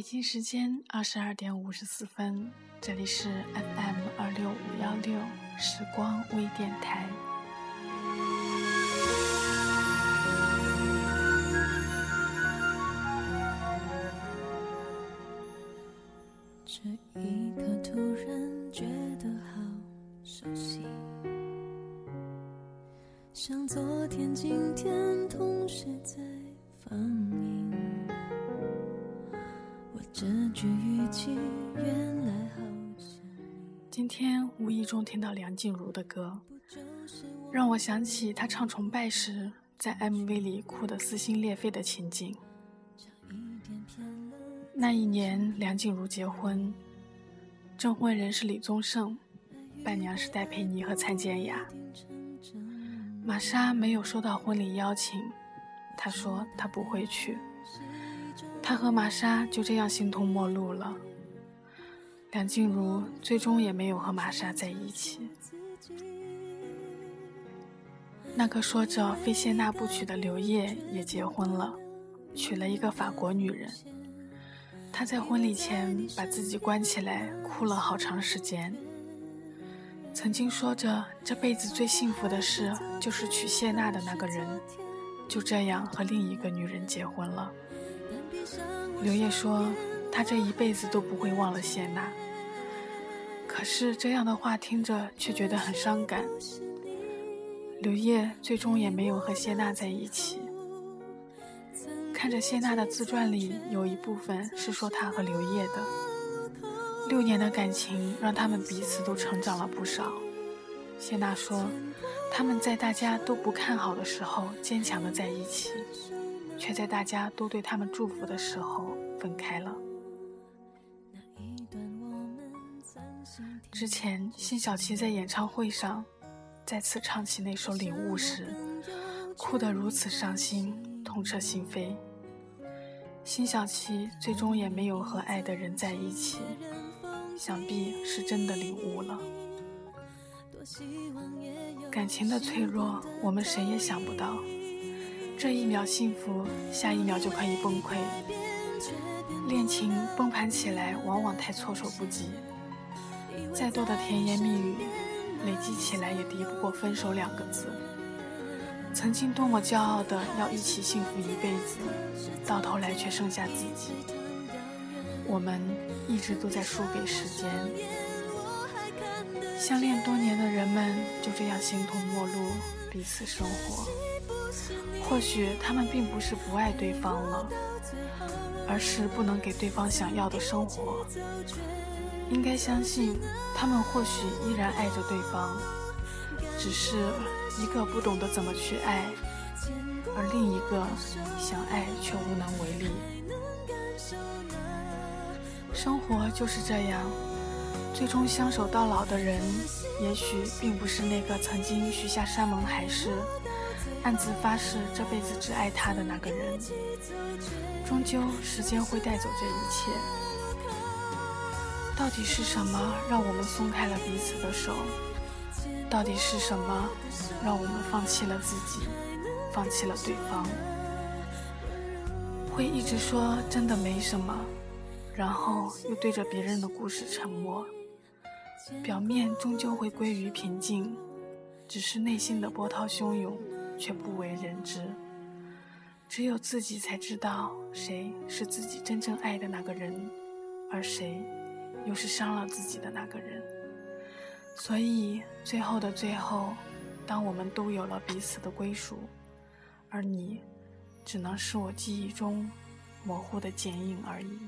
北京时间二十二点五十四分，这里是 FM 二六五幺六时光微电台。这一刻突然觉得好熟悉，像昨天、今天同时在放映。这句语气原来好像今天无意中听到梁静茹的歌，让我想起她唱《崇拜》时在 MV 里哭得撕心裂肺的情景。那一年，梁静茹结婚，证婚人是李宗盛，伴娘是戴佩妮和蔡健雅。玛莎没有收到婚礼邀请，她说她不会去。他和玛莎就这样形同陌路了。梁静茹最终也没有和玛莎在一起。那个说着非谢娜不娶的刘烨也结婚了，娶了一个法国女人。他在婚礼前把自己关起来，哭了好长时间。曾经说着这辈子最幸福的事就是娶谢娜的那个人，就这样和另一个女人结婚了。刘烨说他这一辈子都不会忘了谢娜，可是这样的话听着却觉得很伤感。刘烨最终也没有和谢娜在一起。看着谢娜的自传里有一部分是说她和刘烨的，六年的感情让他们彼此都成长了不少。谢娜说，他们在大家都不看好的时候坚强的在一起，却在大家都对他们祝福的时候分开了。之前，辛晓琪在演唱会上再次唱起那首《领悟》时，哭得如此伤心，痛彻心扉。辛晓琪最终也没有和爱的人在一起，想必是真的领悟了。感情的脆弱，我们谁也想不到，这一秒幸福，下一秒就可以崩溃。恋情崩盘起来，往往太措手不及。再多的甜言蜜语，累积起来也敌不过分手两个字。曾经多么骄傲的要一起幸福一辈子，到头来却剩下自己。我们一直都在输给时间。相恋多年的人们就这样形同陌路，彼此生活。或许他们并不是不爱对方了，而是不能给对方想要的生活。应该相信，他们或许依然爱着对方，只是一个不懂得怎么去爱，而另一个想爱却无能为力。生活就是这样，最终相守到老的人，也许并不是那个曾经许下山盟海誓、暗自发誓这辈子只爱他的那个人。终究，时间会带走这一切。到底是什么让我们松开了彼此的手？到底是什么让我们放弃了自己，放弃了对方？会一直说真的没什么，然后又对着别人的故事沉默。表面终究会归于平静，只是内心的波涛汹涌却不为人知。只有自己才知道谁是自己真正爱的那个人，而谁又是伤了自己的那个人。所以，最后的最后，当我们都有了彼此的归属，而你，只能是我记忆中模糊的剪影而已。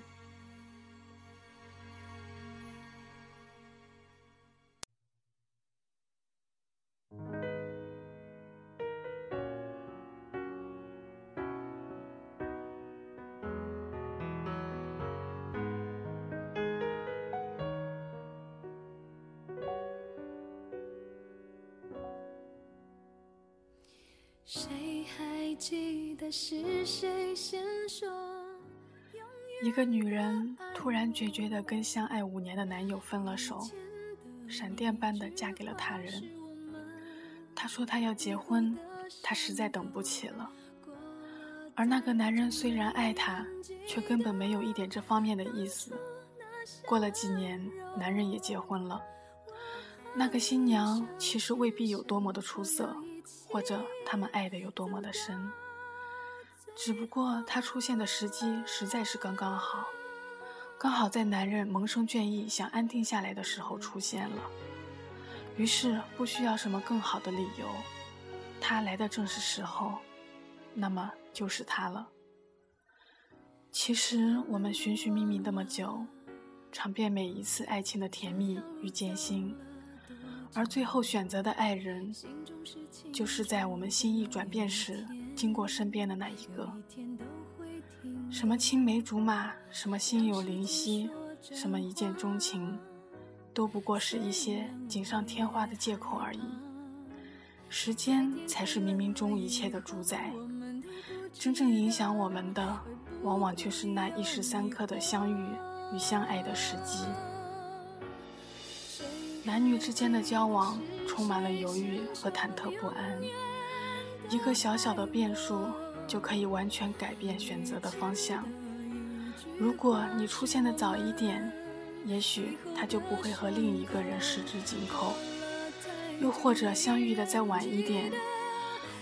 记得是谁先说？一个女人突然决绝地跟相爱五年的男友分了手，闪电般的嫁给了他人。她说她要结婚，她实在等不起了。而那个男人虽然爱她，却根本没有一点这方面的意思。过了几年，男人也结婚了。那个新娘其实未必有多么的出色，或者他们爱的有多么的深，只不过她出现的时机实在是刚刚好，刚好在男人萌生倦意、想安定下来的时候出现了。于是不需要什么更好的理由，她来的正是时候，那么就是她了。其实我们寻寻觅觅那么久。尝遍每一次爱情的甜蜜与艰辛，而最后选择的爱人，就是在我们心意转变时经过身边的那一个。什么青梅竹马，什么心有灵犀，什么一见钟情，都不过是一些锦上添花的借口而已。时间才是冥冥中一切的主宰，真正影响我们的，往往却是那一时三刻的相遇。与相爱的时机，男女之间的交往充满了犹豫和忐忑不安，一个小小的变数就可以完全改变选择的方向。如果你出现的早一点，也许他就不会和另一个人十指紧扣；又或者相遇的再晚一点，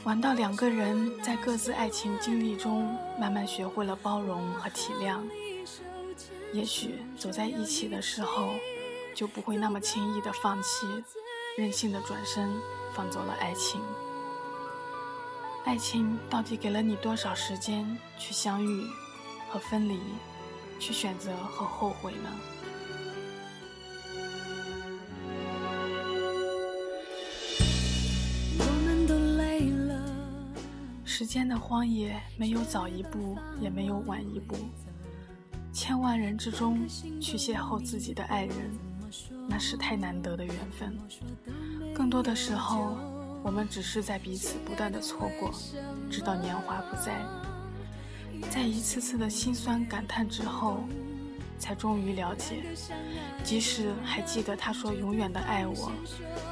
晚到两个人在各自爱情经历中慢慢学会了包容和体谅。也许走在一起的时候，就不会那么轻易的放弃，任性的转身放走了爱情。爱情到底给了你多少时间去相遇和分离，去选择和后悔呢？我们都累了。时间的荒野，没有早一步，也没有晚一步。千万人之中去邂逅自己的爱人，是太难得的缘分。更多的时候，我们只是在彼此不断的错过，直到年华不再，在一次次的心酸感叹之后，才终于了解，即使还记得他说永远的爱我，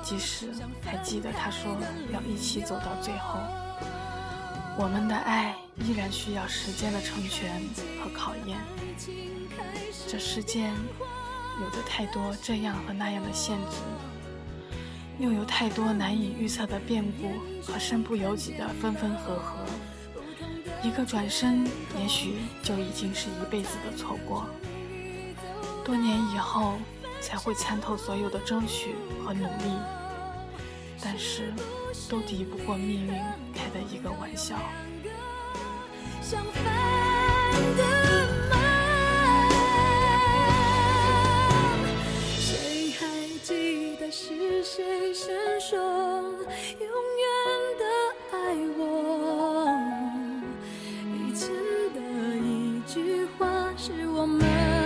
即使还记得他说要一起走到最后，我们的爱依然需要时间的成全和考验。这世间有着太多这样和那样的限制，又有太多难以预测的变故和身不由己的分分合合。一个转身，也许就已经是一辈子的错过。多年以后，才会参透所有的争取和努力，但是都敌不过命运开的一个玩笑。是我们